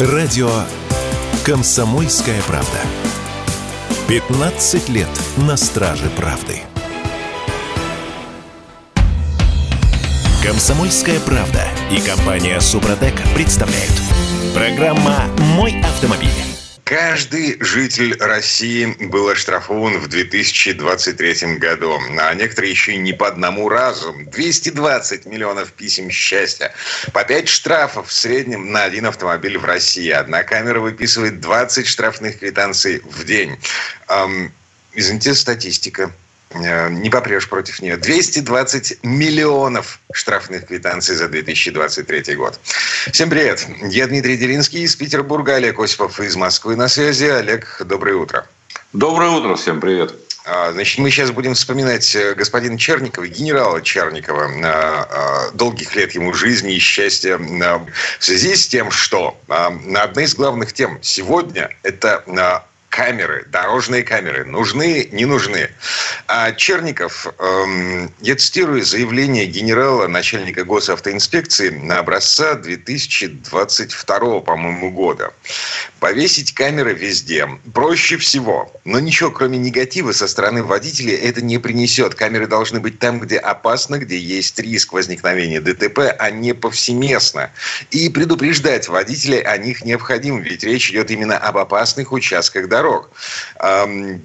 Радио «Комсомольская правда». 15 лет на страже правды. «Комсомольская правда» и компания «Супротек» представляют. Программа «Мой автомобиль». Каждый житель России был оштрафован в 2023 году, а некоторые еще и не по одному разу. 220 миллионов писем счастья. По 5 штрафов в среднем на один автомобиль в России. Одна камера выписывает 20 штрафных квитанций в день. Эм, извините, статистика. Э, не попрешь против нее. 220 миллионов штрафных квитанций за 2023 год. Всем привет. Я Дмитрий Делинский из Петербурга, Олег Осипов из Москвы на связи. Олег, доброе утро. Доброе утро, всем привет. А, значит, мы сейчас будем вспоминать э, господина Черникова, генерала Черникова, а, долгих лет ему жизни и счастья в связи с тем, что одна из главных тем сегодня – это камеры, дорожные камеры, нужны, не нужны. А Черников, эм, я цитирую заявление генерала, начальника госавтоинспекции на образца 2022, по-моему, года. Повесить камеры везде проще всего, но ничего, кроме негатива со стороны водителей, это не принесет. Камеры должны быть там, где опасно, где есть риск возникновения ДТП, а не повсеместно. И предупреждать водителей о них необходимо, ведь речь идет именно об опасных участках дороги дорог.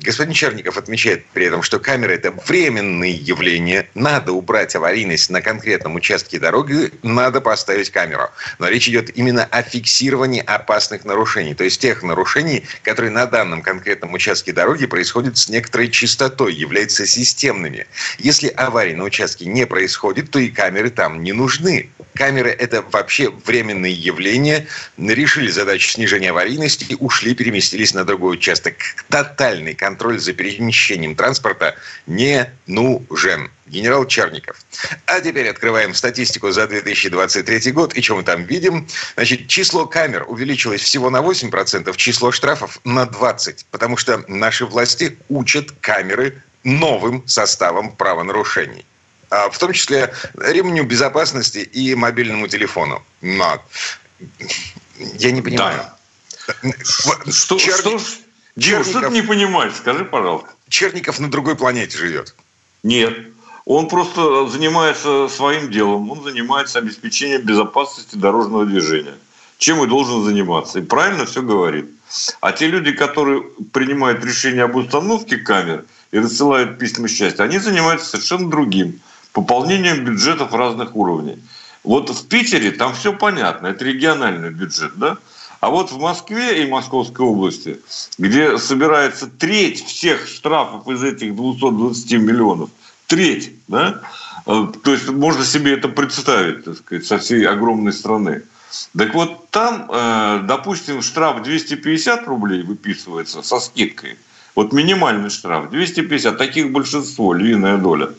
Господин Черников отмечает при этом, что камеры – это временные явления. Надо убрать аварийность на конкретном участке дороги, надо поставить камеру. Но речь идет именно о фиксировании опасных нарушений. То есть тех нарушений, которые на данном конкретном участке дороги происходят с некоторой частотой, являются системными. Если аварии на участке не происходит, то и камеры там не нужны. Камеры – это вообще временные явления. Решили задачу снижения аварийности ушли, переместились на другой участок участок, тотальный контроль за перемещением транспорта не нужен. Генерал Черников. А теперь открываем статистику за 2023 год. И что мы там видим? Значит, число камер увеличилось всего на 8%, число штрафов на 20%. Потому что наши власти учат камеры новым составом правонарушений а в том числе ремню безопасности и мобильному телефону. Но я не понимаю. Да. Что, Чер... что, Черников... что ты не понимаешь? Скажи, пожалуйста. Черников на другой планете живет. Нет. Он просто занимается своим делом. Он занимается обеспечением безопасности дорожного движения. Чем и должен заниматься. И правильно все говорит. А те люди, которые принимают решение об установке камер и рассылают письма счастья, они занимаются совершенно другим. Пополнением бюджетов разных уровней. Вот в Питере там все понятно. Это региональный бюджет, да? А вот в Москве и Московской области, где собирается треть всех штрафов из этих 220 миллионов, треть, да, э, то есть можно себе это представить, так сказать, со всей огромной страны. Так вот, там, э, допустим, штраф 250 рублей выписывается со скидкой. Вот минимальный штраф 250, таких большинство, львиная доля.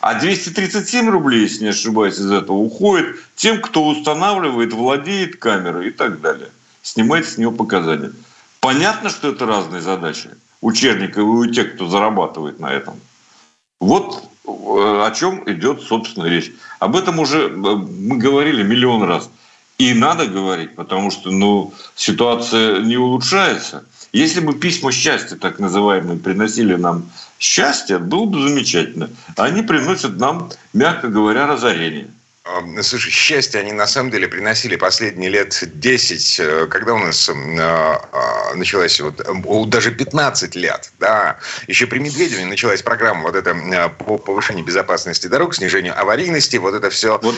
А 237 рублей, если не ошибаюсь, из этого уходит тем, кто устанавливает, владеет камерой и так далее снимает с него показания. Понятно, что это разные задачи у Черникова и у тех, кто зарабатывает на этом. Вот э, о чем идет, собственно, речь. Об этом уже э, мы говорили миллион раз. И надо говорить, потому что ну, ситуация не улучшается. Если бы письма счастья, так называемые, приносили нам счастье, было бы замечательно. Они приносят нам, мягко говоря, разорение. Слушай, счастье они на самом деле приносили последние лет 10, э, когда у нас э, а, началась вот, даже 15 лет, да, еще при Медведеве началась программа вот эта э, по повышению безопасности дорог, снижению аварийности, вот это все, вот.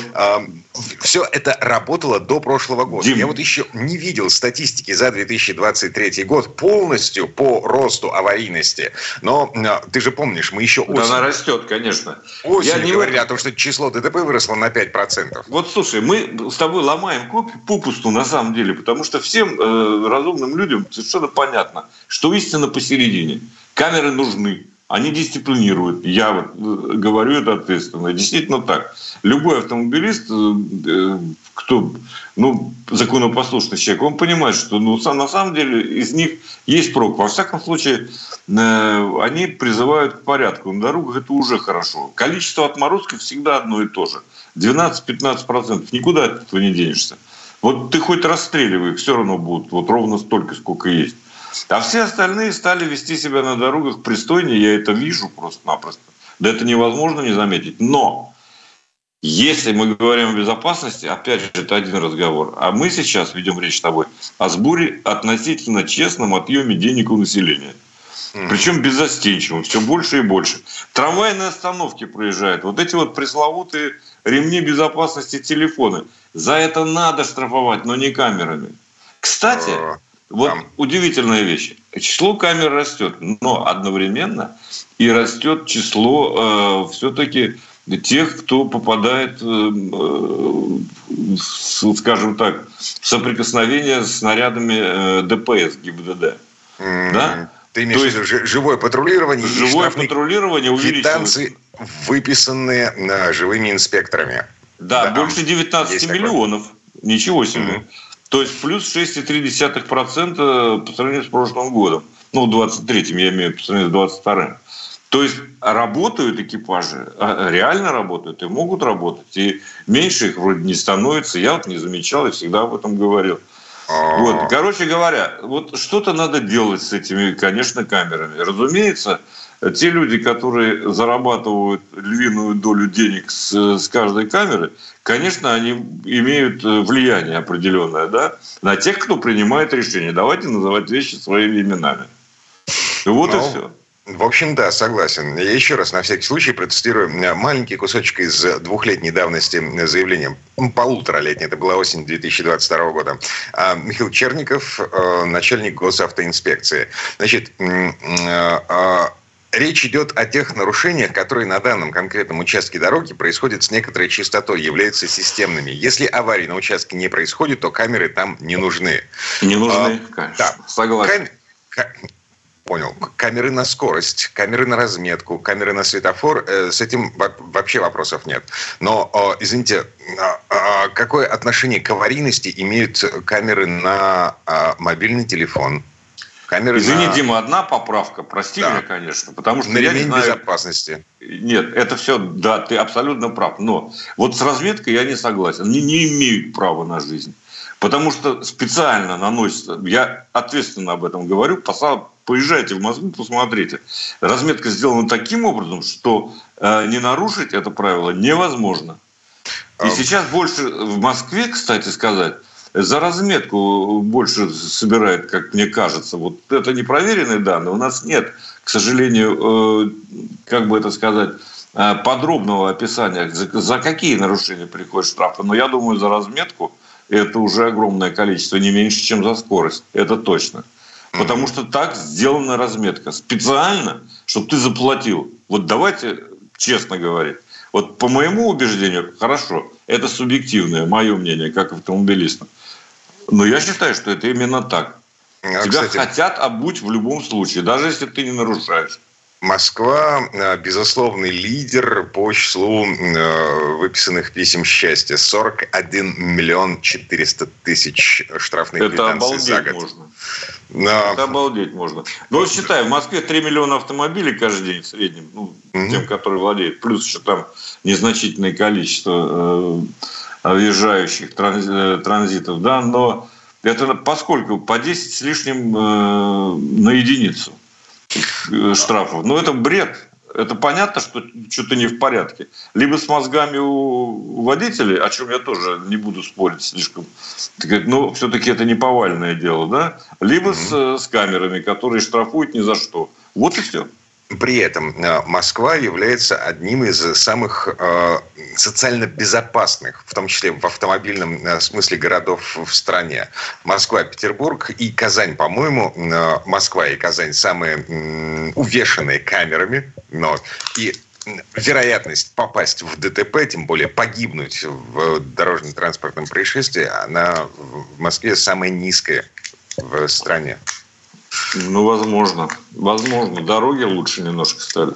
все это работало до прошлого года. Дим. Я вот еще не видел статистики за 2023 год полностью по росту аварийности, но ты же помнишь, мы еще осенью... Да она растет, конечно. Осенью Я не говорили о том, что число ДТП выросло на 5 процентов. Вот слушай, мы с тобой ломаем попусту на самом деле, потому что всем э, разумным людям совершенно понятно, что истина посередине. Камеры нужны, они дисциплинируют. Я вот э, говорю это ответственно. Действительно так. Любой автомобилист, э, э, кто ну, законопослушный человек, он понимает, что ну, на самом деле из них есть прок. Во всяком случае, они призывают к порядку. На дорогах это уже хорошо. Количество отморозков всегда одно и то же – 12-15%. Никуда от этого не денешься. Вот ты хоть расстреливай, их все равно будут вот ровно столько, сколько есть. А все остальные стали вести себя на дорогах пристойнее, я это вижу просто-напросто. Да это невозможно не заметить. Но если мы говорим о безопасности, опять же, это один разговор. А мы сейчас ведем речь с тобой о сборе относительно честном отъеме денег у населения. Причем беззастенчивым, все больше и больше. Трамвайные остановки проезжают. Вот эти вот пресловутые ремни безопасности телефоны. За это надо штрафовать, но не камерами. Кстати, вот Там. удивительная вещь. Число камер растет, но одновременно и растет число э, все-таки тех, кто попадает, э, э, скажем так, в соприкосновение с снарядами э, ДПС ГИБДД. Mm-hmm. Да? Ты имеешь в виду живое патрулирование? Живое патрулирование увеличивается. Выписанные э, живыми инспекторами. Да, да больше 19 миллионов. Такое. Ничего себе. Mm-hmm. То есть плюс 6,3% по сравнению с прошлым годом. Ну, 23-м я имею по сравнению с 22-м. То есть работают экипажи, а, реально работают и могут работать. И меньше их вроде не становится. Я вот не замечал и всегда об этом говорил. Вот, короче говоря, вот что-то надо делать с этими, конечно, камерами. Разумеется, те люди, которые зарабатывают львиную долю денег с, с каждой камеры, конечно, они имеют э, влияние определенное да, на тех, кто принимает решения. Давайте называть вещи своими именами. Вот Но... и ну, все. В общем, да, согласен. Я еще раз на всякий случай протестирую маленький кусочек из двухлетней давности заявления. Полуторалетний, это была осень 2022 года. А Михаил Черников, э, начальник госавтоинспекции. Значит, а, Речь идет о тех нарушениях, которые на данном конкретном участке дороги происходят с некоторой частотой, являются системными. Если аварии на участке не происходит, то камеры там не нужны. Не нужны, а, конечно. Да. Согласен. Кам... Понял. Камеры на скорость, камеры на разметку, камеры на светофор. Э, с этим вообще вопросов нет. Но, извините, а, а, какое отношение к аварийности имеют камеры на а, мобильный телефон? Камеры Извини, на... Дима, одна поправка, прости да. меня, конечно, потому что на я не знаю... безопасности. Нет, это все, да, ты абсолютно прав. Но вот с разметкой я не согласен. Они не имеют права на жизнь. Потому что специально наносится, я ответственно об этом говорю, поезжайте в Москву, посмотрите. Разметка сделана таким образом, что э, не нарушить это правило невозможно. И а... сейчас больше в Москве, кстати сказать, за разметку больше собирает, как мне кажется. Вот это непроверенные данные. У нас нет, к сожалению, э, как бы это сказать, э, подробного описания, за какие нарушения приходят штрафы. Но я думаю, за разметку это уже огромное количество, не меньше, чем за скорость. Это точно. Потому что так сделана разметка. Специально, чтобы ты заплатил. Вот давайте честно говорить. Вот по моему убеждению, хорошо, это субъективное, мое мнение, как автомобилиста. Но я считаю, что это именно так. А, Тебя кстати, хотят обуть в любом случае, даже если ты не нарушаешь. Москва – безусловный лидер по числу э, выписанных писем счастья. 41 миллион 400 тысяч штрафных Это квитанций за год. Можно. Но... Это обалдеть можно. Ну, вот считай, в Москве 3 миллиона автомобилей каждый день в среднем, ну, угу. тем, которые владеют. Плюс еще там незначительное количество э, въезжающих э, транзитов, да, но это поскольку по 10 с лишним э, на единицу э, штрафов. Ну, это бред. Это понятно, что что-то не в порядке. Либо с мозгами у водителей, о чем я тоже не буду спорить слишком, но все-таки это не повальное дело, да? Либо mm-hmm. с, с камерами, которые штрафуют ни за что. Вот и все. При этом э, Москва является одним из самых э, социально безопасных, в том числе в автомобильном э, смысле городов в стране. Москва, Петербург и Казань, по-моему, Москва и Казань самые увешанные камерами. Но и вероятность попасть в ДТП, тем более погибнуть в дорожно-транспортном происшествии, она в Москве самая низкая в стране. Ну, возможно. Возможно. Дороги лучше немножко стали.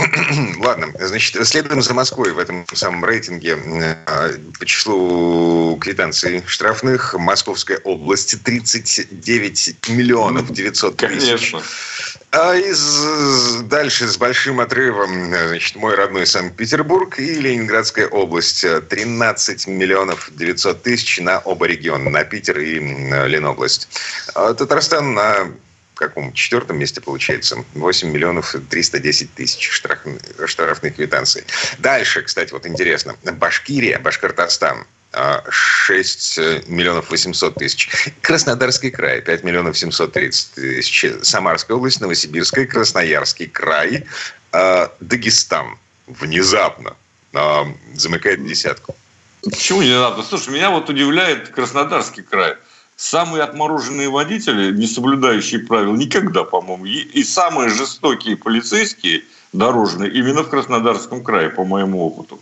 Ладно, значит, следуем за Москвой в этом самом рейтинге э, по числу квитанций штрафных. Московская область 39 миллионов 900 тысяч. Конечно. А из дальше с большим отрывом, значит, мой родной Санкт-Петербург и Ленинградская область. 13 миллионов 900 тысяч на оба региона, на Питер и Ленобласть. А Татарстан на каком четвертом месте получается 8 миллионов 310 тысяч штрафных, штрафных квитанций. Дальше, кстати, вот интересно. Башкирия, Башкортостан. 6 а, миллионов 800 тысяч. Краснодарский край 5 миллионов 730 тысяч. Самарская область, Новосибирская, Красноярский край, а, Дагестан внезапно а, замыкает десятку. Почему надо? Слушай, меня вот удивляет Краснодарский край – самые отмороженные водители, не соблюдающие правил, никогда, по-моему, и самые жестокие полицейские дорожные именно в Краснодарском крае, по моему опыту.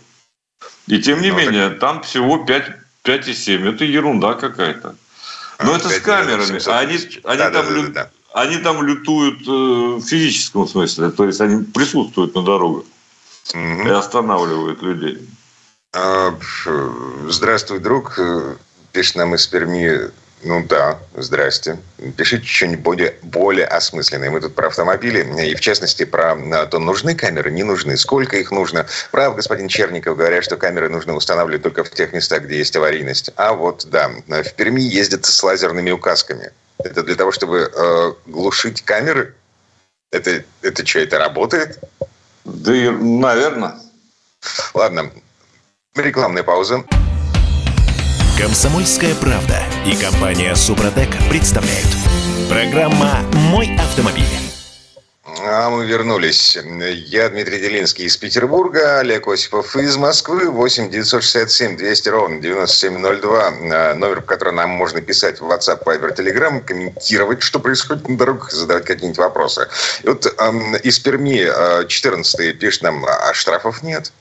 И тем не ну, менее, так... там всего 5, 5,7. Это ерунда какая-то. Но а, это с камерами. А они, они, да, там, да, лю... да, да. они там лютуют э, в физическом смысле. То есть они присутствуют на дорогах угу. и останавливают людей. А, здравствуй, друг. Пишет нам из Перми ну да, здрасте. Пишите что-нибудь более, более осмысленное. Мы тут про автомобили, и в частности про то, нужны камеры, не нужны, сколько их нужно. Прав, господин Черников, говорят, что камеры нужно устанавливать только в тех местах, где есть аварийность. А вот, да, в Перми ездят с лазерными указками. Это для того, чтобы э, глушить камеры? Это, это что, это работает? Да, и, наверное. Ладно, рекламная пауза. Комсомольская правда и компания Супротек представляют. Программа «Мой автомобиль». А мы вернулись. Я Дмитрий Делинский из Петербурга, Олег Осипов из Москвы, 8 967 200 ровно 9702, номер, по которому нам можно писать в WhatsApp, Viber, Telegram, комментировать, что происходит на дорогах, задавать какие-нибудь вопросы. И вот э, из Перми 14 пишет нам, а штрафов нет.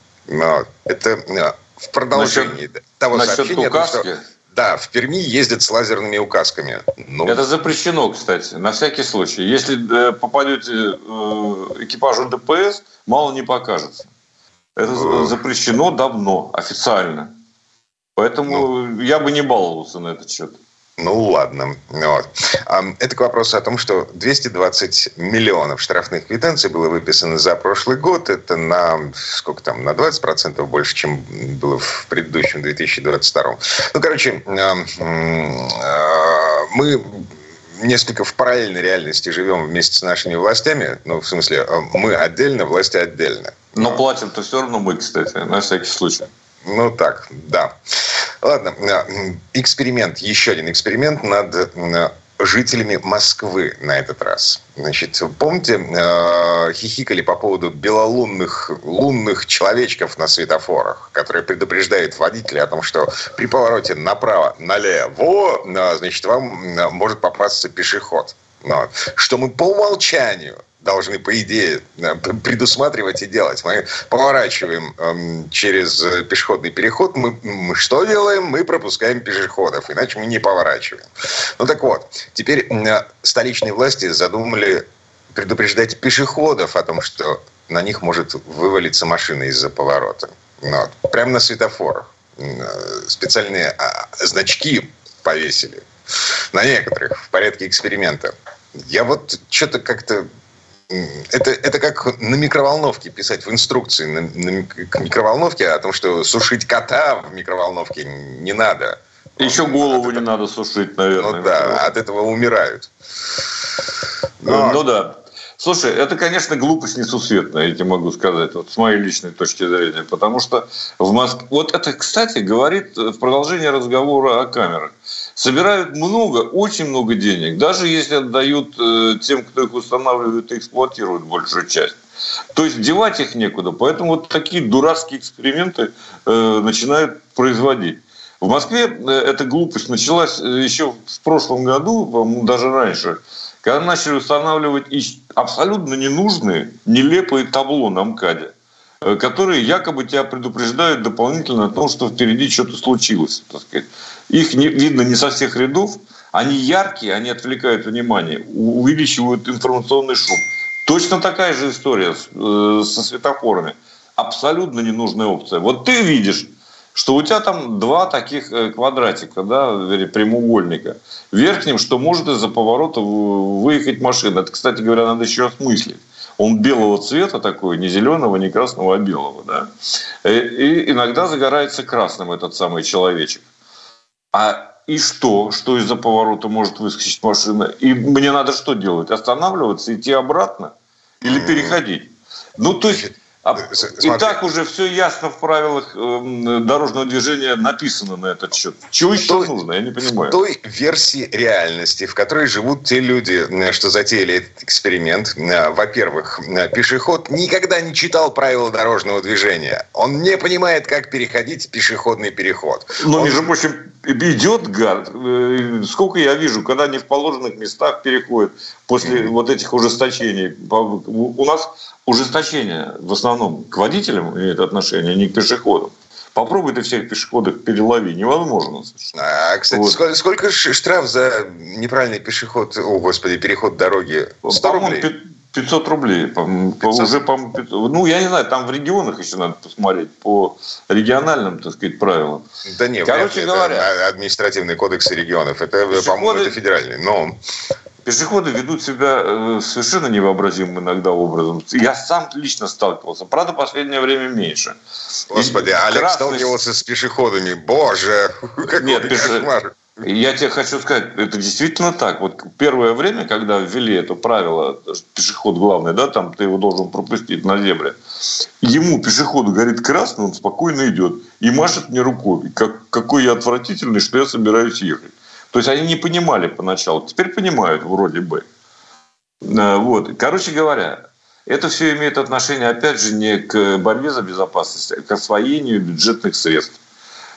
Это в продолжении насчет, того насчет сообщения, указки. Том, что, да, в Перми ездят с лазерными указками. Ну, Это запрещено, кстати, на всякий случай. Если э, попадете э, экипажу ДПС, мало не покажется. Это э. запрещено давно, официально. Поэтому ну, я бы не баловался на этот счет. Ну, ладно. Вот. Это к вопросу о том, что 220 миллионов штрафных квитанций было выписано за прошлый год. Это на, сколько там, на 20% больше, чем было в предыдущем 2022. Ну, короче, а, мы несколько в параллельной реальности живем вместе с нашими властями. Ну, в смысле, мы отдельно, власти отдельно. Но платим-то все равно мы, кстати, на всякий случай. Ну так, да. Ладно, эксперимент, еще один эксперимент над жителями Москвы на этот раз. Значит, помните, э, хихикали по поводу белолунных лунных человечков на светофорах, которые предупреждают водителя о том, что при повороте направо, налево, значит, вам может попасться пешеход. Что мы по умолчанию должны, по идее, э, предусматривать и делать. Мы поворачиваем эм, через пешеходный переход. Мы, что делаем? Мы пропускаем пешеходов, иначе мы не поворачиваем. Ну так вот, теперь э, столичные власти задумали предупреждать пешеходов о том, что на них может вывалиться машина из-за поворота. Вот. Прямо на светофорах. Э, специальные а, значки повесили. На некоторых, в порядке эксперимента. Я вот что-то как-то это, это как на микроволновке писать в инструкции на, на, к микроволновке о том, что сушить кота в микроволновке не надо. Еще голову этого, не надо сушить, наверное. Ну да, от этого умирают. Ну, Но... Ну да. Слушай, это, конечно, глупость несусветная, я тебе могу сказать, вот с моей личной точки зрения. Потому что в Москве... Вот это, кстати, говорит в продолжении разговора о камерах собирают много, очень много денег, даже если отдают э, тем, кто их устанавливает и эксплуатирует большую часть. То есть девать их некуда. Поэтому вот такие дурацкие эксперименты э, начинают производить. В Москве э, эта глупость началась э, еще в прошлом году, по-моему, даже раньше, когда начали устанавливать абсолютно ненужные, нелепые табло на МКАДе которые якобы тебя предупреждают дополнительно о том, что впереди что-то случилось. Так сказать. Их не, видно не со всех рядов. Они яркие, они отвлекают внимание, увеличивают информационный шум. Точно такая же история э, со светофорами. Абсолютно ненужная опция. Вот ты видишь, что у тебя там два таких э, квадратика, да, прямоугольника. В верхнем, что может из-за поворота выехать машина. Это, кстати говоря, надо еще осмыслить. Он белого цвета такой, не зеленого, не красного, а белого. Да? И иногда загорается красным этот самый человечек. А и что? Что из-за поворота может выскочить машина? И мне надо что делать? Останавливаться, идти обратно? Или переходить? Ну, то есть а, и так уже все ясно в правилах э, дорожного движения написано на этот счет. Чего еще той, нужно, я не понимаю. В той версии реальности, в которой живут те люди, э, что затеяли этот эксперимент, э, во-первых, э, пешеход никогда не читал правила дорожного движения. Он не понимает, как переходить пешеходный переход. Но, Он... между прочим, идет гад. Сколько я вижу, когда они в положенных местах переходят после mm-hmm. вот этих ужесточений. У нас ужесточение в основном к водителям имеет отношение, а не к пешеходам. Попробуй ты всех пешеходов перелови. Невозможно. А, кстати, вот. сколько, сколько штраф за неправильный пешеход, о, господи, переход дороги? 100 рублей? 500 рублей. 500? Уже, по ну, я не знаю, там в регионах еще надо посмотреть по региональным, так сказать, правилам. Да нет, Короче говоря, это административные кодексы регионов. Это, по-моему, это федеральный. Но Пешеходы ведут себя э, совершенно невообразимым иногда образом. Я сам лично сталкивался. Правда, последнее время меньше. Господи, И Олег красный... сталкивался с пешеходами. Боже, какой Нет, кошмар. Я тебе хочу сказать, это действительно так. Вот первое время, когда ввели это правило, пешеход главный, да, там ты его должен пропустить на зебре, ему пешеходу горит красный, он спокойно идет и машет мне рукой. Как, какой я отвратительный, что я собираюсь ехать. То есть они не понимали поначалу, теперь понимают вроде бы. Э, вот. Короче говоря, это все имеет отношение, опять же, не к борьбе за безопасность, а к освоению бюджетных средств.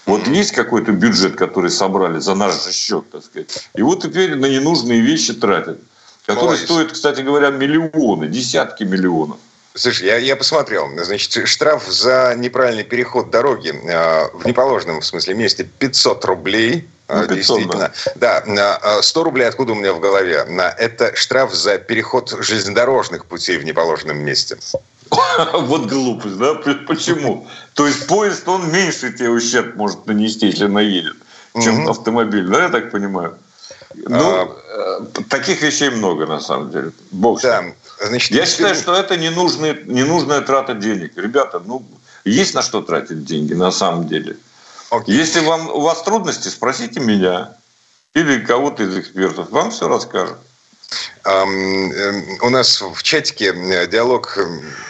Вот есть какой-то бюджет, который собрали за наш же счет, так сказать. И вот теперь на ненужные вещи тратят. Которые Ой. стоят, кстати говоря, миллионы, десятки миллионов. Слушай, я, я посмотрел. Значит, штраф за неправильный переход дороги э, в неположенном, в смысле, месте 500 рублей. Ну, 500, действительно. Да. да, 100 рублей откуда у меня в голове? Это штраф за переход железнодорожных путей в неположенном месте. Вот глупость, да? Почему? То есть поезд, он меньше тебе ущерб может нанести, если наедет, чем автомобиль, да, я так понимаю? Ну, а... таких вещей много, на самом деле. Бог да. Значит, я считаю, что это ненужная, ненужная трата денег. Ребята, ну, есть на что тратить деньги на самом деле. Okay. Если вам, у вас трудности, спросите меня или кого-то из экспертов. Вам все расскажут. Um, у нас в чатике диалог,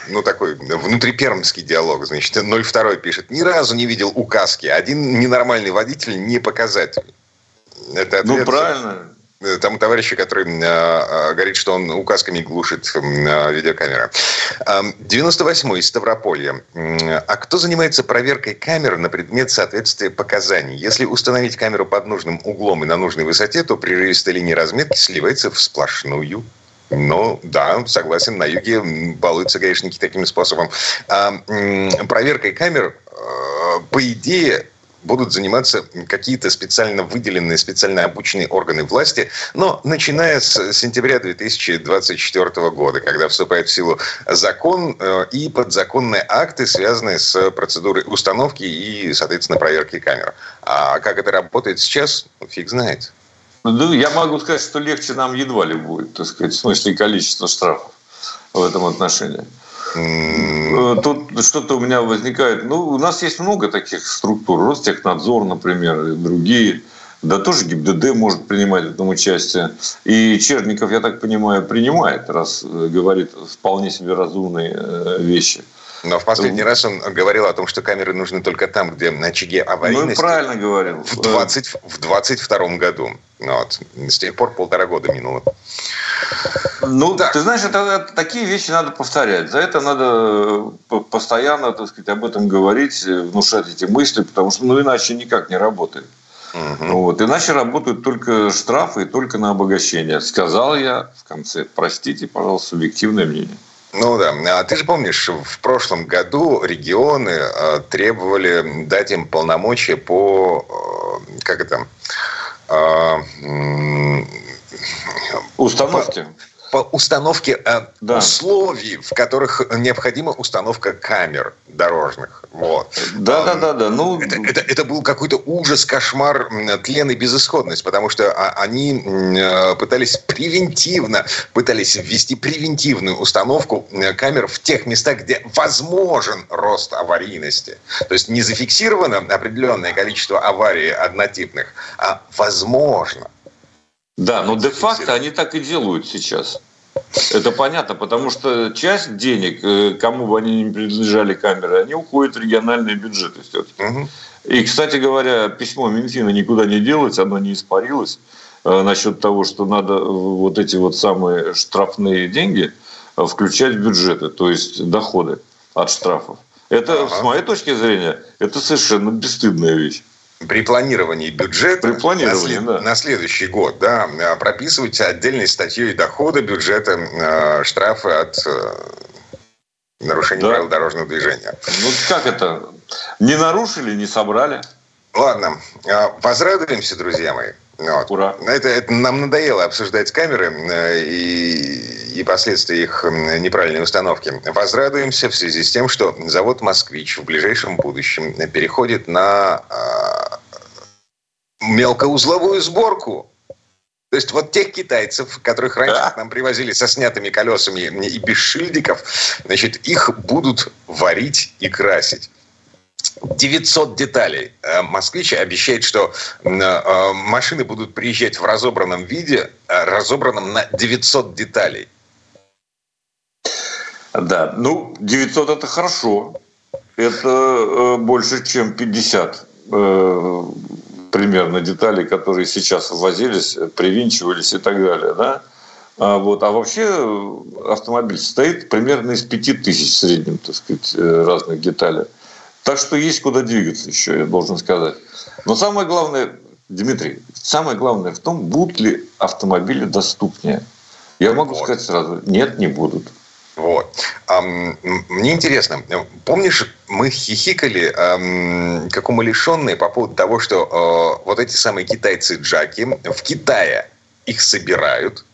ну такой внутрипермский диалог, значит, 02 пишет, ни разу не видел указки, один ненормальный водитель не показатель. Это ответ, ну, правильно. Э, тому товарищу, который э, э, говорит, что он указками глушит э, видеокамера. 98-й из Ставрополья. А кто занимается проверкой камер на предмет соответствия показаний? Если установить камеру под нужным углом и на нужной высоте, то прерывистая линия разметки сливается в сплошную. Ну, да, согласен, на юге балуются гаишники таким способом. А, проверкой камер, по идее, будут заниматься какие-то специально выделенные, специально обученные органы власти, но начиная с сентября 2024 года, когда вступает в силу закон э, и подзаконные акты, связанные с процедурой установки и, соответственно, проверки камер. А как это работает сейчас, фиг знает. Ну, я могу сказать, что легче нам едва ли будет, так сказать, в смысле количества штрафов в этом отношении. Э, тут что-то у меня возникает. Ну, у нас есть много таких структур. Ростехнадзор, например, и другие. Да тоже ГИБДД может принимать в этом участие. И Черников, я так понимаю, принимает, раз э, говорит вполне себе разумные э, вещи. Но в последний раз он говорил о том, что камеры нужны только там, где на очаге аварийности. Ну, правильно говорил. В, 20, в 22 году. Вот. С тех пор полтора года минуло. Ну, да. ты знаешь, это, это, такие вещи надо повторять. За это надо э, постоянно, так сказать, об этом говорить, э, внушать эти мысли, потому что, ну, иначе никак не работает. Угу. Вот. Иначе работают только штрафы и только на обогащение. Сказал я в конце. Простите, пожалуйста, субъективное мнение. Ну да. А ты же помнишь, в прошлом году регионы э, требовали дать им полномочия по... Э, как это? Установки. по установке э, да. условий, в которых необходима установка камер дорожных. Вот. Да, да, да, да. Ну... Это, это, это был какой-то ужас, кошмар, тлен и безысходность, потому что а, они э, пытались превентивно, пытались ввести превентивную установку э, камер в тех местах, где возможен рост аварийности. То есть не зафиксировано определенное количество аварий однотипных, а возможно. Да, но де-факто они так и делают сейчас. Это понятно, потому что часть денег, э, кому бы они ни принадлежали камеры, они уходят в региональные бюджеты все-таки. Угу. И, кстати говоря, письмо Минфина никуда не делать, оно не испарилось э, насчет того, что надо вот эти вот самые штрафные деньги э, включать в бюджеты, то есть доходы от штрафов. Это, ага. с моей точки зрения, это совершенно бесстыдная вещь при планировании бюджета при планировании, на, да. на следующий год да, прописывать отдельной статьей дохода бюджета э, штрафы от э, нарушения да. правил дорожного движения. Ну как это? Не нарушили, не собрали. Ладно, э, возрадуемся, друзья мои. Вот. Ура. Это, это нам надоело обсуждать камеры э, и, и последствия их неправильной установки. Возрадуемся в связи с тем, что завод «Москвич» в ближайшем будущем переходит на мелкоузловую сборку. То есть вот тех китайцев, которых раньше да. нам привозили со снятыми колесами и без шильдиков, значит, их будут варить и красить. 900 деталей. Э, москвич обещает, что э, машины будут приезжать в разобранном виде, э, разобранном на 900 деталей. Да, ну, 900 это хорошо. Это больше, чем 50 примерно детали, которые сейчас ввозились, привинчивались и так далее, да? А, вот. а вообще автомобиль состоит примерно из пяти тысяч в среднем, так сказать, э, разных деталей. Так что есть куда двигаться еще, я должен сказать. Но самое главное, Дмитрий, самое главное в том, будут ли автомобили доступнее. Я могу вот. сказать сразу, нет, не будут. Вот. Мне интересно, помнишь, мы хихикали, как умалишенные, по поводу того, что э, вот эти самые китайцы-джаки в Китае их собирают,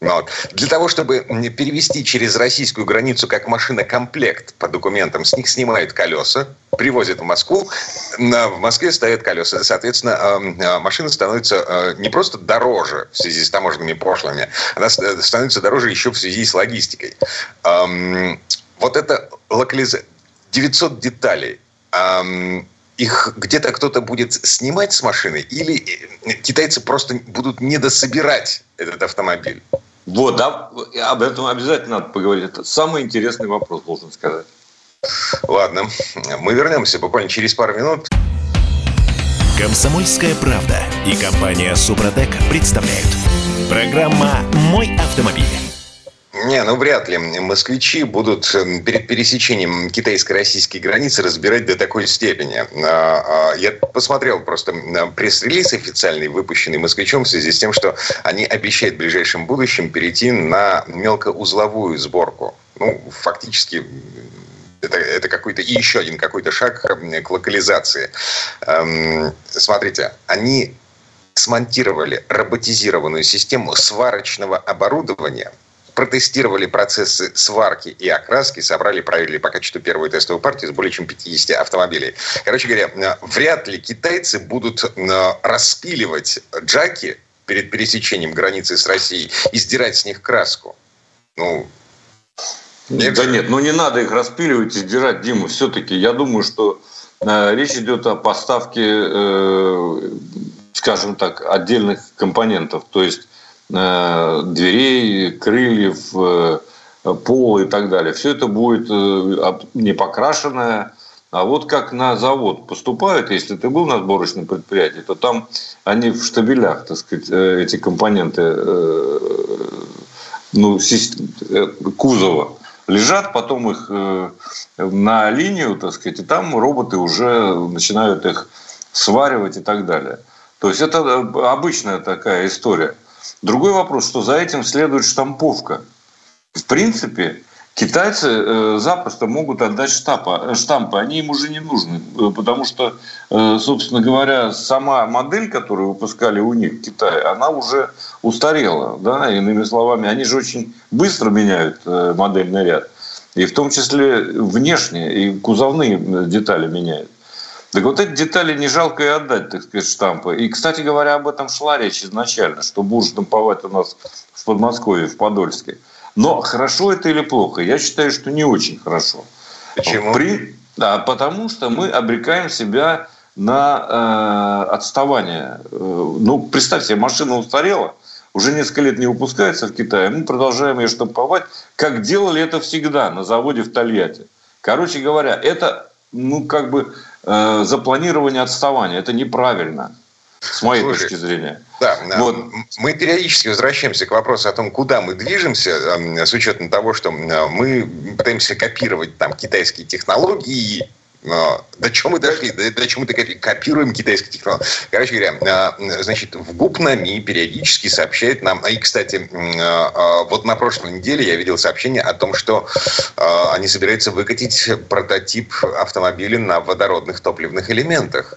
вот. Для того, чтобы перевести через российскую границу как машина комплект по документам, с них снимают колеса, привозят в Москву, в Москве стоят колеса. Соответственно, а, машина становится а, не просто дороже в связи с таможенными пошлами, она становится дороже еще в связи с логистикой. Вот это локализация. 900 деталей их где-то кто-то будет снимать с машины, или э, китайцы просто будут недособирать этот автомобиль? Вот, да, об этом обязательно надо поговорить. Это самый интересный вопрос, должен сказать. Ладно, мы вернемся буквально через пару минут. Комсомольская правда и компания Супротек представляют. Программа «Мой автомобиль». Не, ну вряд ли. Москвичи будут эм, перед пересечением китайско-российской границы разбирать до такой степени. А, а, я посмотрел просто пресс-релиз официальный, выпущенный москвичом в связи с тем, что они обещают в ближайшем будущем перейти на мелкоузловую сборку. Ну, фактически это, это какой-то еще один какой-то шаг к локализации. Эм, смотрите, они смонтировали роботизированную систему сварочного оборудования – протестировали процессы сварки и окраски, собрали, проверили пока что первую тестовую партию с более чем 50 автомобилей. Короче говоря, э, вряд ли китайцы будут э, распиливать джаки перед пересечением границы с Россией и сдирать с них краску. Ну, нет, да нет, ну не надо их распиливать и сдирать, Дима. Все-таки я думаю, что э, речь идет о поставке, э, скажем так, отдельных компонентов. То есть дверей, крыльев, э, пола и так далее. Все это будет э, не покрашенное. А вот как на завод поступают, если ты был на сборочном предприятии, то там они в штабелях, так сказать, эти компоненты ну, кузова лежат, потом их на линию, так сказать, и там роботы уже начинают их сваривать и так далее. То есть это обычная такая история. Другой вопрос, что за этим следует штамповка. В принципе, Китайцы э, запросто могут отдать штампы, штампы, они им уже не нужны, э, потому что, э, собственно говоря, сама модель, которую выпускали у них в Китае, она уже устарела, да, иными словами, они же очень быстро меняют модельный ряд, и в том числе внешние и кузовные детали меняют. Так вот эти детали не жалко и отдать, так сказать, штампы. И, кстати говоря, об этом шла речь изначально, что будут штамповать у нас в Подмосковье, в Подольске. Но хорошо это или плохо? Я считаю, что не очень хорошо. Почему? При... Да, потому что мы обрекаем себя на э, отставание. Э, ну, представьте, машина устарела, уже несколько лет не выпускается в Китае, мы продолжаем ее штамповать, как делали это всегда на заводе в Тольятти. Короче говоря, это ну, как бы э, запланирование отставания. Это неправильно с моей Слушай, точки зрения. Да, вот. мы периодически возвращаемся к вопросу о том, куда мы движемся, с учетом того, что мы пытаемся копировать там китайские технологии, до чего мы дошли? До, до чего мы копируем китайские технологии? Короче говоря, значит, в ГУПНАМИ периодически сообщает нам... И, кстати, вот на прошлой неделе я видел сообщение о том, что они собираются выкатить прототип автомобиля на водородных топливных элементах.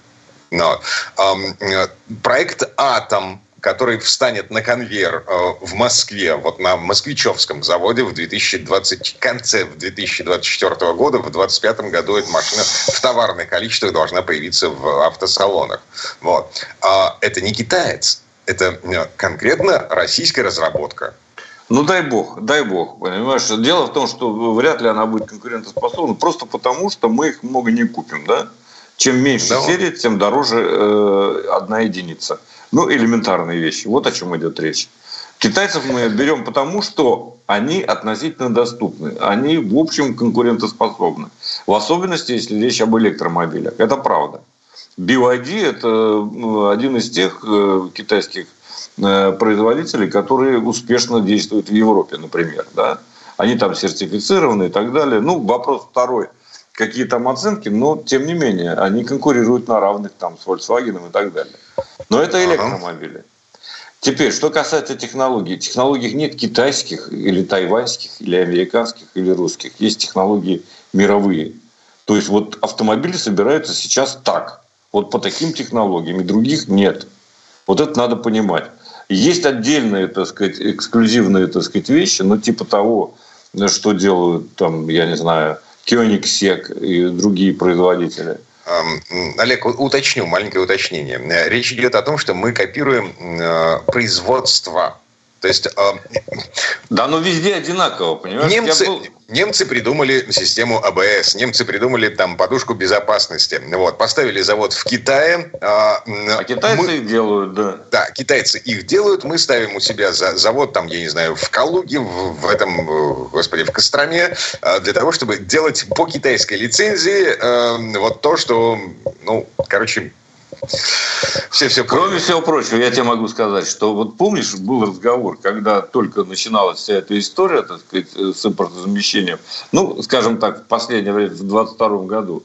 Но, э, проект «Атом», который встанет на конвейер э, в Москве, вот на Москвичевском заводе в 2020, конце 2024 года, в 2025 году эта машина в товарных количествах должна появиться в автосалонах. Вот. А это не китаец, это э, конкретно российская разработка. Ну, дай бог, дай бог, понимаешь. Дело в том, что вряд ли она будет конкурентоспособна, просто потому, что мы их много не купим, да? Чем меньше да. серия, тем дороже э, одна единица. Ну, элементарные вещи. Вот о чем идет речь. Китайцев мы берем потому, что они относительно доступны. Они, в общем, конкурентоспособны. В особенности, если речь об электромобилях. Это правда. BYD – это ну, один из тех э, китайских э, производителей, которые успешно действуют в Европе, например. Да? Они там сертифицированы и так далее. Ну, вопрос второй – какие там оценки, но тем не менее они конкурируют на равных там с Volkswagen и так далее. Но это электромобили. Теперь, что касается технологий. Технологий нет китайских или тайваньских, или американских, или русских. Есть технологии мировые. То есть вот автомобили собираются сейчас так. Вот по таким технологиям. И других нет. Вот это надо понимать. Есть отдельные, так сказать, эксклюзивные, так сказать, вещи, но типа того, что делают там, я не знаю, Кёнигсек и другие производители. Олег, уточню, маленькое уточнение. Речь идет о том, что мы копируем э, производство то есть... Э, да, но везде одинаково, понимаешь? Немцы, был... немцы придумали систему АБС, немцы придумали там подушку безопасности. Вот, поставили завод в Китае. Э, а китайцы мы, их делают, да. Да, китайцы их делают. Мы ставим у себя за, завод, там, я не знаю, в Калуге, в, в этом, господи, в Костроме, э, для того, чтобы делать по китайской лицензии э, вот то, что, ну, короче, все, все Кроме всего прочего, я тебе могу сказать, что вот помнишь, был разговор, когда только начиналась вся эта история, так сказать, с импортозамещением, ну, скажем так, в последнее время, в 2022 году,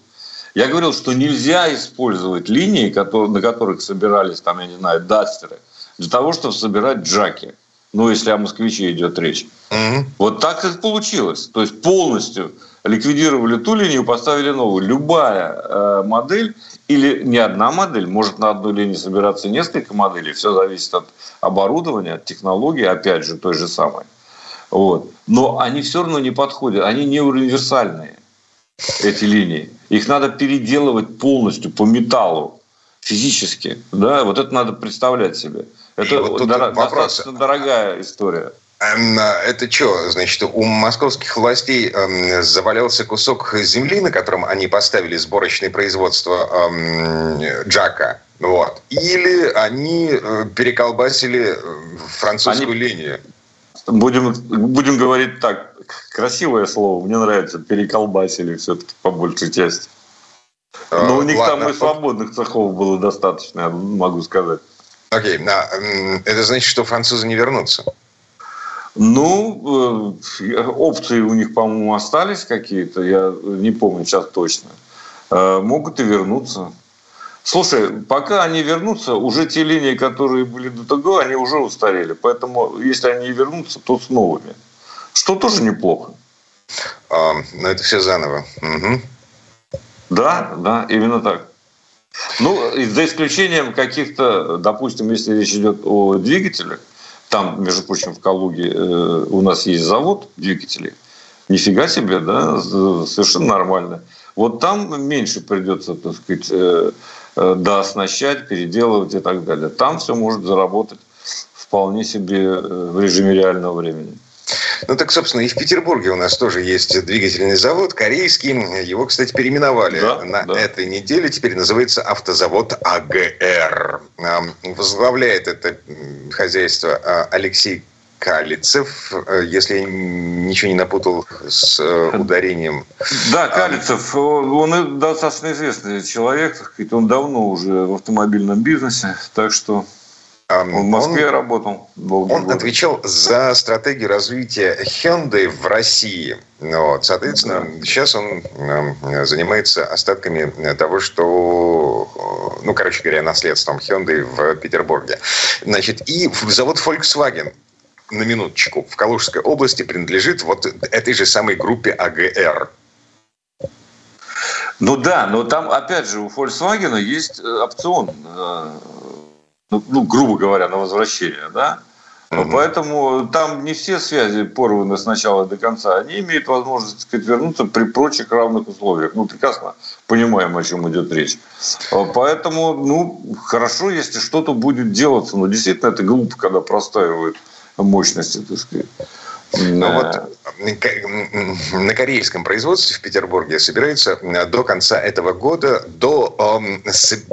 я говорил, что нельзя использовать линии, на которых собирались, там, я не знаю, дастеры, для того, чтобы собирать джаки. Ну, если о москвиче идет речь. Угу. Вот так и получилось. То есть полностью ликвидировали ту линию, поставили новую. Любая э, модель или не одна модель, может на одной линии собираться несколько моделей, все зависит от оборудования, от технологии, опять же, той же самой. Вот. Но они все равно не подходят, они не универсальные, эти линии. Их надо переделывать полностью по металлу, физически. Да? Вот это надо представлять себе. Это вот дор- достаточно дорогая история. Эм, это что, значит, у московских властей эм, завалялся кусок земли, на котором они поставили сборочное производство эм, Джака, вот. Или они э, переколбасили э, французскую они... линию. Будем, будем говорить так, красивое слово, мне нравится, переколбасили все-таки по большей части. Э, Но у них Ладно, там и свободных цехов было достаточно, я могу сказать. Окей, okay. это значит, что французы не вернутся? Ну, э, опции у них, по-моему, остались какие-то, я не помню сейчас точно. Э, могут и вернуться. Слушай, пока они вернутся, уже те линии, которые были до того, они уже устарели. Поэтому, если они вернутся, то с новыми. Что тоже неплохо. А, но это все заново. Угу. Да, да, именно так. Ну, за исключением каких-то, допустим, если речь идет о двигателях, там, между прочим, в Калуге э, у нас есть завод двигателей. Нифига себе, да, совершенно нормально. Вот там меньше придется, так сказать, э, э, дооснащать, переделывать и так далее. Там все может заработать вполне себе в режиме реального времени. Ну так, собственно, и в Петербурге у нас тоже есть двигательный завод, корейский. Его, кстати, переименовали да, на да. этой неделе. Теперь называется автозавод АГР. Возглавляет это хозяйство а, Алексей Калицев, если я ничего не напутал с э, ударением. Да, Калицев, он достаточно известный человек, он давно уже в автомобильном бизнесе, так что в Москве он, работал. Он года. отвечал за стратегию развития Hyundai в России. Вот, соответственно, да. сейчас он занимается остатками того, что, ну, короче говоря, наследством Hyundai в Петербурге. Значит, и завод Volkswagen на минуточку, в Калужской области принадлежит вот этой же самой группе АГР. Ну да, но там, опять же, у Volkswagen есть э, опцион э, ну, ну, грубо говоря, на возвращение, да? Угу. Поэтому там не все связи порваны с начала до конца. Они имеют возможность, так сказать, вернуться при прочих равных условиях. Мы прекрасно понимаем, о чем идет речь. Поэтому, ну, хорошо, если что-то будет делаться. Но действительно, это глупо, когда простаивают мощности, так сказать. Ну вот на корейском производстве в Петербурге собираются до конца этого года до, э,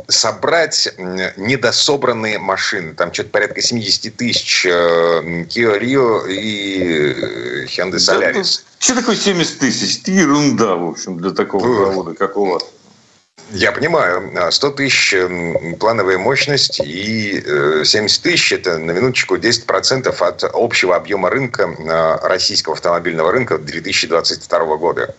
собрать недособранные машины. Там что-то порядка 70 тысяч э, Kia Rio и Hyundai Solaris. Да, ну, что такое 70 тысяч? Это ерунда, в общем, для такого завода, как у вас. Я понимаю. 100 тысяч плановая мощность и 70 э, тысяч – это на минуточку 10% от общего объема рынка э, российского автомобильного рынка 2022 года.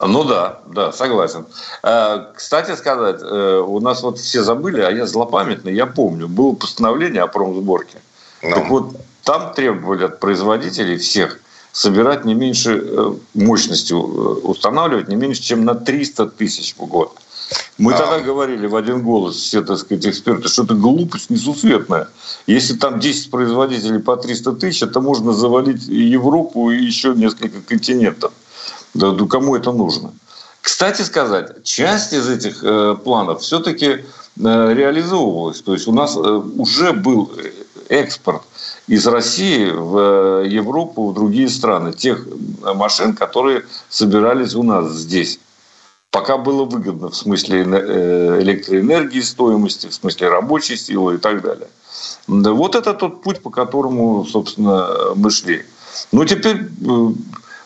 Ну да, да, согласен. Э, кстати сказать, у нас вот все забыли, а я злопамятный, я помню, было постановление о промсборке. Ну. Так вот, там требовали от производителей всех собирать не меньше мощностью, устанавливать не меньше, чем на 300 тысяч в год. Мы а... тогда говорили в один голос, все, так сказать, эксперты, что это глупость несусветная. Если там 10 производителей по 300 тысяч, это можно завалить Европу, и еще несколько континентов. Да, да кому это нужно? Кстати сказать, часть из этих э, планов все-таки э, реализовывалась. То есть у нас э, уже был экспорт из России в э, Европу, в другие страны тех машин, которые собирались у нас здесь пока было выгодно в смысле э, электроэнергии, стоимости, в смысле рабочей силы и так далее. Вот это тот путь, по которому, собственно, мы шли. Ну, теперь, э,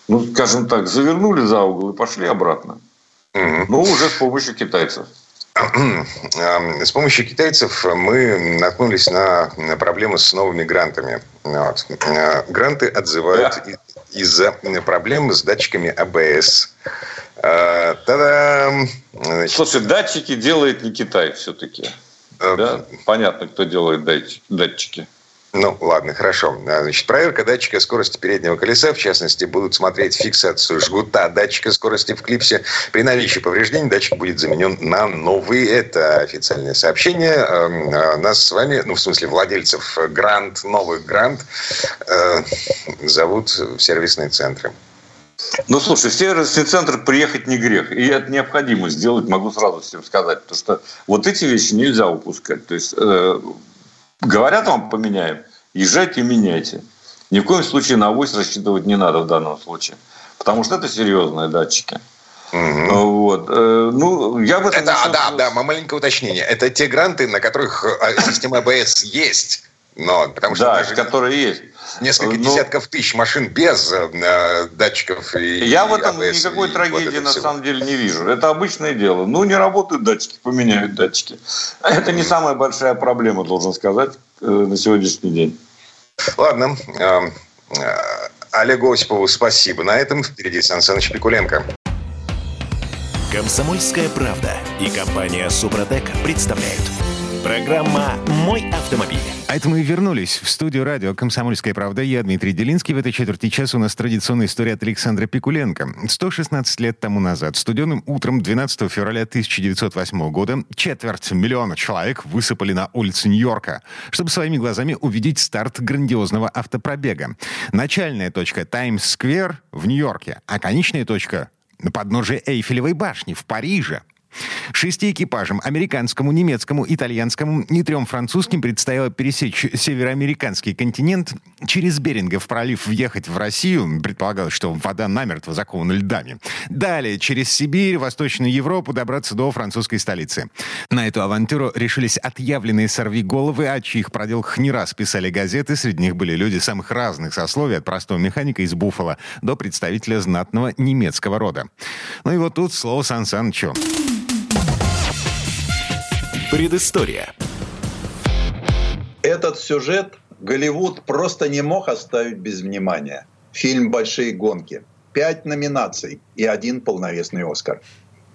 ну, скажем так, завернули за угол и пошли обратно. Ну, уже с помощью китайцев. С помощью китайцев мы наткнулись на проблемы с новыми грантами. Вот. Э, гранты отзывают да. из-за проблем с датчиками АБС. Э, та-дам! Слушай, датчики делает не Китай все-таки. Э, да? Понятно, кто делает датчики. Ну, ладно, хорошо. Э, значит, проверка датчика скорости переднего колеса, в частности, будут смотреть фиксацию жгута датчика скорости в клипсе. При наличии повреждений датчик будет заменен на новый. Это официальное сообщение. Эм, нас с вами, ну, в смысле, владельцев Грант, новых Грант, зовут в сервисные центры. Ну, слушай, в сервисный центр приехать не грех. И это необходимо сделать, могу сразу всем сказать. Потому что вот эти вещи нельзя упускать. То есть, э, говорят вам поменяем, езжайте и меняйте. Ни в коем случае на авось рассчитывать не надо в данном случае. Потому что это серьезные датчики. Угу. Вот. Э, ну, я бы это, насчет... Да, да, маленькое уточнение. Это те гранты, на которых э, система АБС есть. Но, потому что да, которые есть. Несколько. Ну, десятков тысяч машин без э, датчиков. И, Я и в этом ABS, никакой трагедии вот на всего. самом деле не вижу. Это обычное дело. Ну, не работают датчики, поменяют датчики. Это не самая большая проблема, должен сказать, э, на сегодняшний день. Ладно. Э, э, Олегу Осипову спасибо. На этом впереди Сан Саныч Пикуленко. Комсомольская правда и компания Супротек представляют. Программа «Мой автомобиль». А это мы вернулись в студию радио «Комсомольская правда». Я Дмитрий Делинский. В этой четверти часа у нас традиционная история от Александра Пикуленко. 116 лет тому назад, студенным утром 12 февраля 1908 года, четверть миллиона человек высыпали на улицы Нью-Йорка, чтобы своими глазами увидеть старт грандиозного автопробега. Начальная точка Таймс-сквер в Нью-Йорке, а конечная точка на подножие Эйфелевой башни в Париже – Шести экипажам, американскому, немецкому, итальянскому и трем французским, предстояло пересечь североамериканский континент, через Берингов пролив въехать в Россию, предполагалось, что вода намертво закована льдами. Далее, через Сибирь, Восточную Европу добраться до французской столицы. На эту авантюру решились отъявленные сорвиголовы, о чьих проделках не раз писали газеты. Среди них были люди самых разных сословий, от простого механика из Буффало до представителя знатного немецкого рода. Ну и вот тут слово Сан Санычу. Предыстория. Этот сюжет Голливуд просто не мог оставить без внимания. Фильм «Большие гонки». Пять номинаций и один полновесный «Оскар».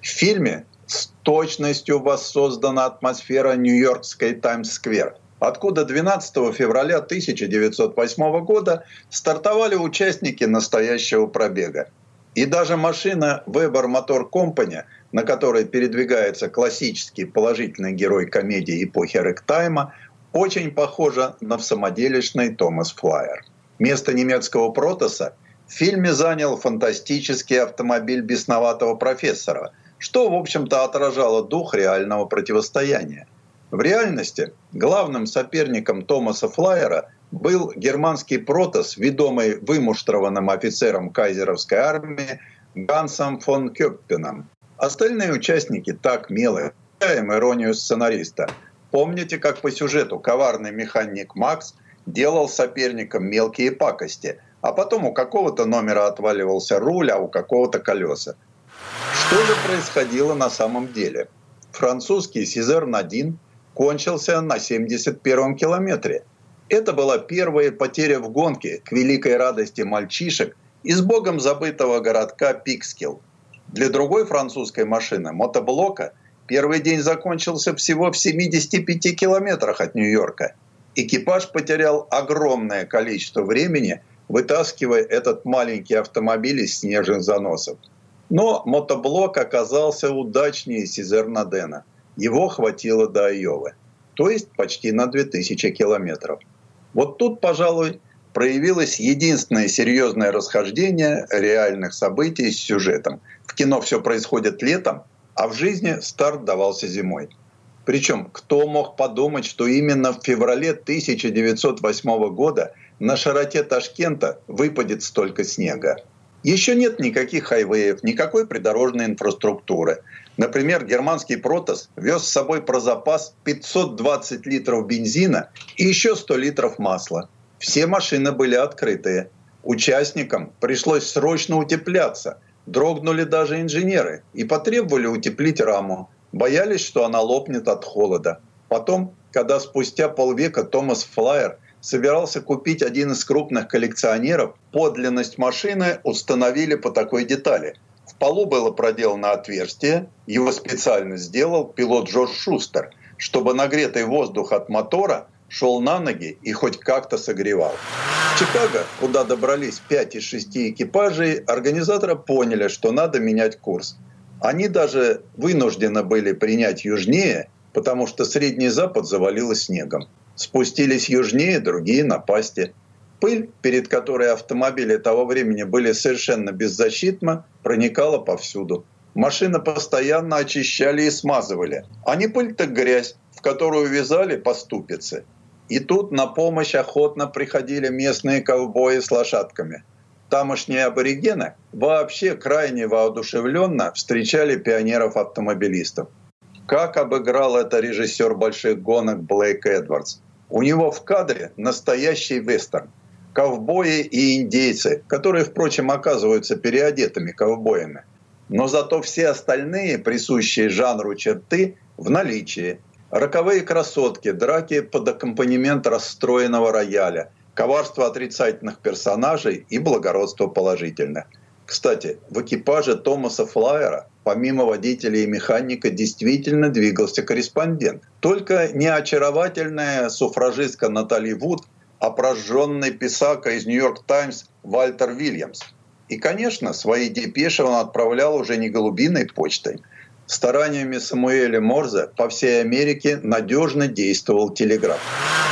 В фильме с точностью воссоздана атмосфера Нью-Йоркской Таймс-сквер, откуда 12 февраля 1908 года стартовали участники настоящего пробега. И даже машина Weber Motor Company – на которой передвигается классический положительный герой комедии эпохи Ректайма, очень похожа на самоделишный Томас Флайер. Место немецкого протоса в фильме занял фантастический автомобиль бесноватого профессора, что, в общем-то, отражало дух реального противостояния. В реальности главным соперником Томаса Флайера был германский протос, ведомый вымуштрованным офицером кайзеровской армии Гансом фон Кёппеном. Остальные участники так милые. Иронию сценариста. Помните, как по сюжету коварный механик Макс делал соперникам мелкие пакости, а потом у какого-то номера отваливался руль, а у какого-то колеса. Что же происходило на самом деле? Французский Сизерн-1 кончился на 71-м километре. Это была первая потеря в гонке к великой радости мальчишек из богом забытого городка Пикскилл. Для другой французской машины, мотоблока, первый день закончился всего в 75 километрах от Нью-Йорка. Экипаж потерял огромное количество времени, вытаскивая этот маленький автомобиль из снежных заносов. Но мотоблок оказался удачнее Сизернадена. Его хватило до Айовы, то есть почти на 2000 километров. Вот тут, пожалуй, проявилось единственное серьезное расхождение реальных событий с сюжетом. В кино все происходит летом, а в жизни старт давался зимой. Причем, кто мог подумать, что именно в феврале 1908 года на широте Ташкента выпадет столько снега? Еще нет никаких хайвеев, никакой придорожной инфраструктуры. Например, германский «Протос» вез с собой про запас 520 литров бензина и еще 100 литров масла – все машины были открытые. Участникам пришлось срочно утепляться. Дрогнули даже инженеры и потребовали утеплить раму. Боялись, что она лопнет от холода. Потом, когда спустя полвека Томас Флайер собирался купить один из крупных коллекционеров, подлинность машины установили по такой детали. Полу было проделано отверстие, его специально сделал пилот Джордж Шустер, чтобы нагретый воздух от мотора шел на ноги и хоть как-то согревал. В Чикаго, куда добрались 5 из 6 экипажей, организаторы поняли, что надо менять курс. Они даже вынуждены были принять южнее, потому что Средний Запад завалило снегом. Спустились южнее, другие напасти. Пыль, перед которой автомобили того времени были совершенно беззащитны, проникала повсюду. Машины постоянно очищали и смазывали. А не пыль, так грязь, в которую вязали по ступице. И тут на помощь охотно приходили местные ковбои с лошадками. Тамошние аборигены вообще крайне воодушевленно встречали пионеров-автомобилистов. Как обыграл это режиссер больших гонок Блейк Эдвардс. У него в кадре настоящий вестерн. Ковбои и индейцы, которые, впрочем, оказываются переодетыми ковбоями. Но зато все остальные присущие жанру черты в наличии – Роковые красотки, драки под аккомпанемент расстроенного рояля, коварство отрицательных персонажей и благородство положительных. Кстати, в экипаже Томаса Флайера помимо водителя и механика, действительно двигался корреспондент. Только не очаровательная суфражистка Натали Вуд, а писака из «Нью-Йорк Таймс» Вальтер Вильямс. И, конечно, свои депеши он отправлял уже не голубиной почтой. Стараниями Самуэля Морзе по всей Америке надежно действовал телеграф.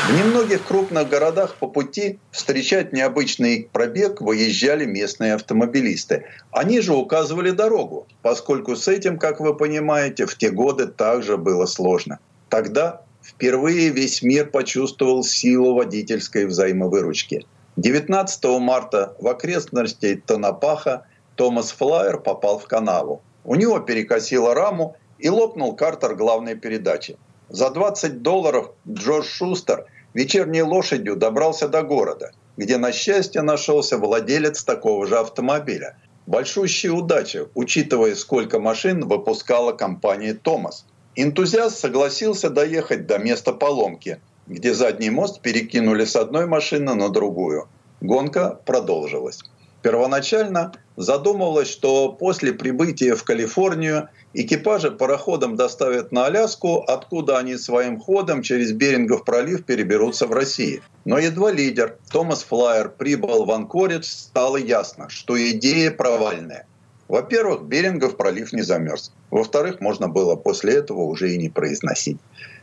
В немногих крупных городах по пути встречать необычный пробег выезжали местные автомобилисты. Они же указывали дорогу, поскольку с этим, как вы понимаете, в те годы также было сложно. Тогда впервые весь мир почувствовал силу водительской взаимовыручки. 19 марта в окрестности Танапаха Томас Флайер попал в канаву. У него перекосило раму и лопнул картер главной передачи. За 20 долларов Джордж Шустер вечерней лошадью добрался до города, где на счастье нашелся владелец такого же автомобиля. Большущая удача, учитывая, сколько машин выпускала компания «Томас». Энтузиаст согласился доехать до места поломки, где задний мост перекинули с одной машины на другую. Гонка продолжилась. Первоначально задумывалось, что после прибытия в Калифорнию экипажи пароходом доставят на Аляску, откуда они своим ходом через Берингов пролив переберутся в Россию. Но едва лидер Томас Флайер прибыл в Анкоридж, стало ясно, что идея провальная. Во-первых, Берингов пролив не замерз. Во-вторых, можно было после этого уже и не произносить.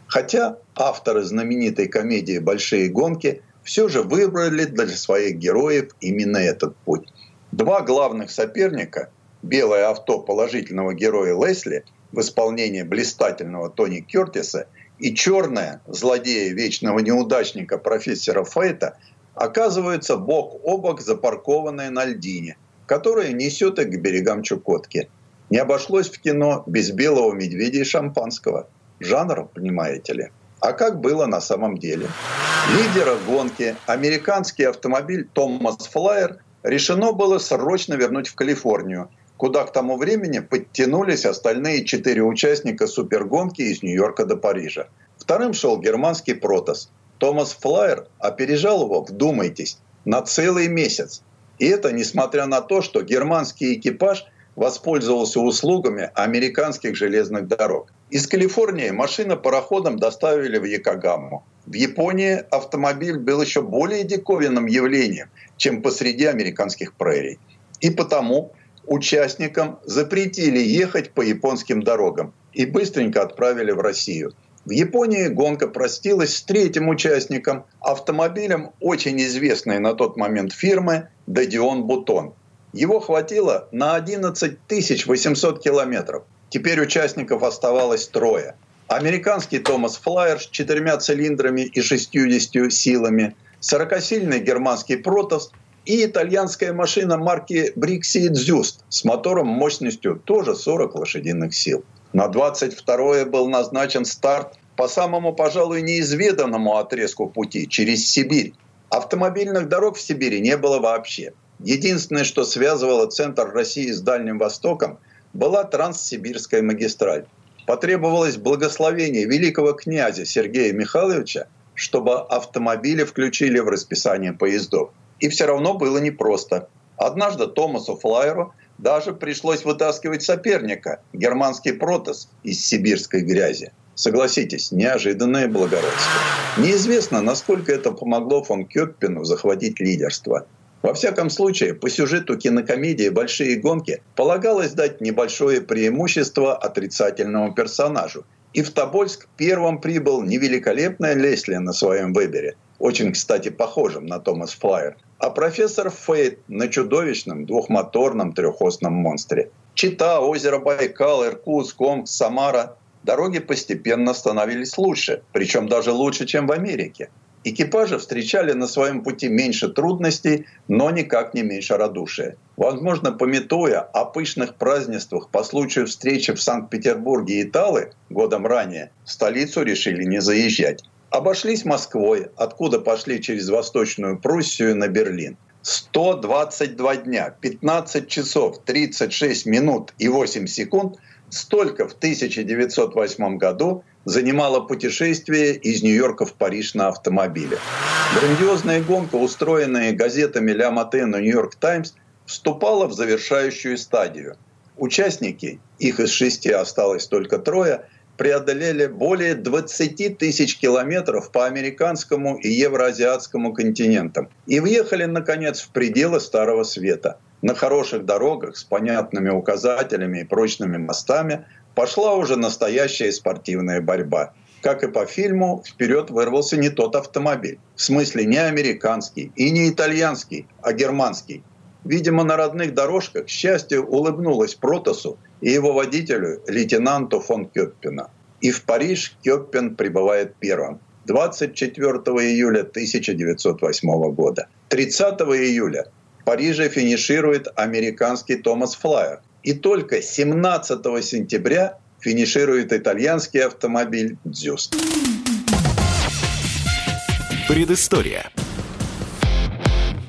Хотя авторы знаменитой комедии «Большие гонки» все же выбрали для своих героев именно этот путь. Два главных соперника, белое авто положительного героя Лесли в исполнении блистательного Тони Кертиса и черное злодея вечного неудачника профессора Фейта, оказываются бок о бок запаркованные на льдине, которая несет их к берегам Чукотки. Не обошлось в кино без белого медведя и шампанского. Жанр, понимаете ли. А как было на самом деле? Лидера гонки, американский автомобиль Томас Флайер, решено было срочно вернуть в Калифорнию, куда к тому времени подтянулись остальные четыре участника супергонки из Нью-Йорка до Парижа. Вторым шел германский Протос. Томас Флайер опережал его, вдумайтесь, на целый месяц. И это несмотря на то, что германский экипаж воспользовался услугами американских железных дорог. Из Калифорнии машина пароходом доставили в Якогаму. В Японии автомобиль был еще более диковинным явлением, чем посреди американских прерий. И потому участникам запретили ехать по японским дорогам и быстренько отправили в Россию. В Японии гонка простилась с третьим участником, автомобилем очень известной на тот момент фирмы «Дадион Бутон». Его хватило на 11 800 километров. Теперь участников оставалось трое. Американский Томас Флайер с четырьмя цилиндрами и 60 силами, 40-сильный германский Протос и итальянская машина марки Брикси Дзюст с мотором мощностью тоже 40 лошадиных сил. На 22 был назначен старт по самому, пожалуй, неизведанному отрезку пути через Сибирь. Автомобильных дорог в Сибири не было вообще. Единственное, что связывало центр России с Дальним Востоком, была Транссибирская магистраль. Потребовалось благословение великого князя Сергея Михайловича, чтобы автомобили включили в расписание поездов. И все равно было непросто. Однажды Томасу Флайеру даже пришлось вытаскивать соперника, германский протос из сибирской грязи. Согласитесь, неожиданное благородство. Неизвестно, насколько это помогло фон Кёппину захватить лидерство. Во всяком случае, по сюжету кинокомедии «Большие гонки» полагалось дать небольшое преимущество отрицательному персонажу. И в Тобольск первым прибыл не великолепная Лесли на своем выборе, очень, кстати, похожим на Томас Флайер, а профессор Фейт на чудовищном двухмоторном трехосном монстре. Чита, озеро Байкал, Иркутск, Омск, Самара. Дороги постепенно становились лучше, причем даже лучше, чем в Америке. Экипажи встречали на своем пути меньше трудностей, но никак не меньше радушия. Возможно, пометуя о пышных празднествах по случаю встречи в Санкт-Петербурге и Италы годом ранее, столицу решили не заезжать. Обошлись Москвой, откуда пошли через Восточную Пруссию на Берлин. 122 дня, 15 часов, 36 минут и 8 секунд – столько в 1908 году занимало путешествие из Нью-Йорка в Париж на автомобиле. Грандиозная гонка, устроенная газетами «Ля Матен» и «Нью-Йорк Таймс», вступала в завершающую стадию. Участники, их из шести осталось только трое, преодолели более 20 тысяч километров по американскому и евроазиатскому континентам и въехали, наконец, в пределы Старого Света. На хороших дорогах с понятными указателями и прочными мостами пошла уже настоящая спортивная борьба. Как и по фильму, вперед вырвался не тот автомобиль. В смысле не американский и не итальянский, а германский. Видимо, на родных дорожках счастье улыбнулось Протасу и его водителю, лейтенанту фон Кёппена. И в Париж Кёппен прибывает первым. 24 июля 1908 года. 30 июля в Париже финиширует американский Томас Флайер. И только 17 сентября финиширует итальянский автомобиль «Дзюст». Предыстория.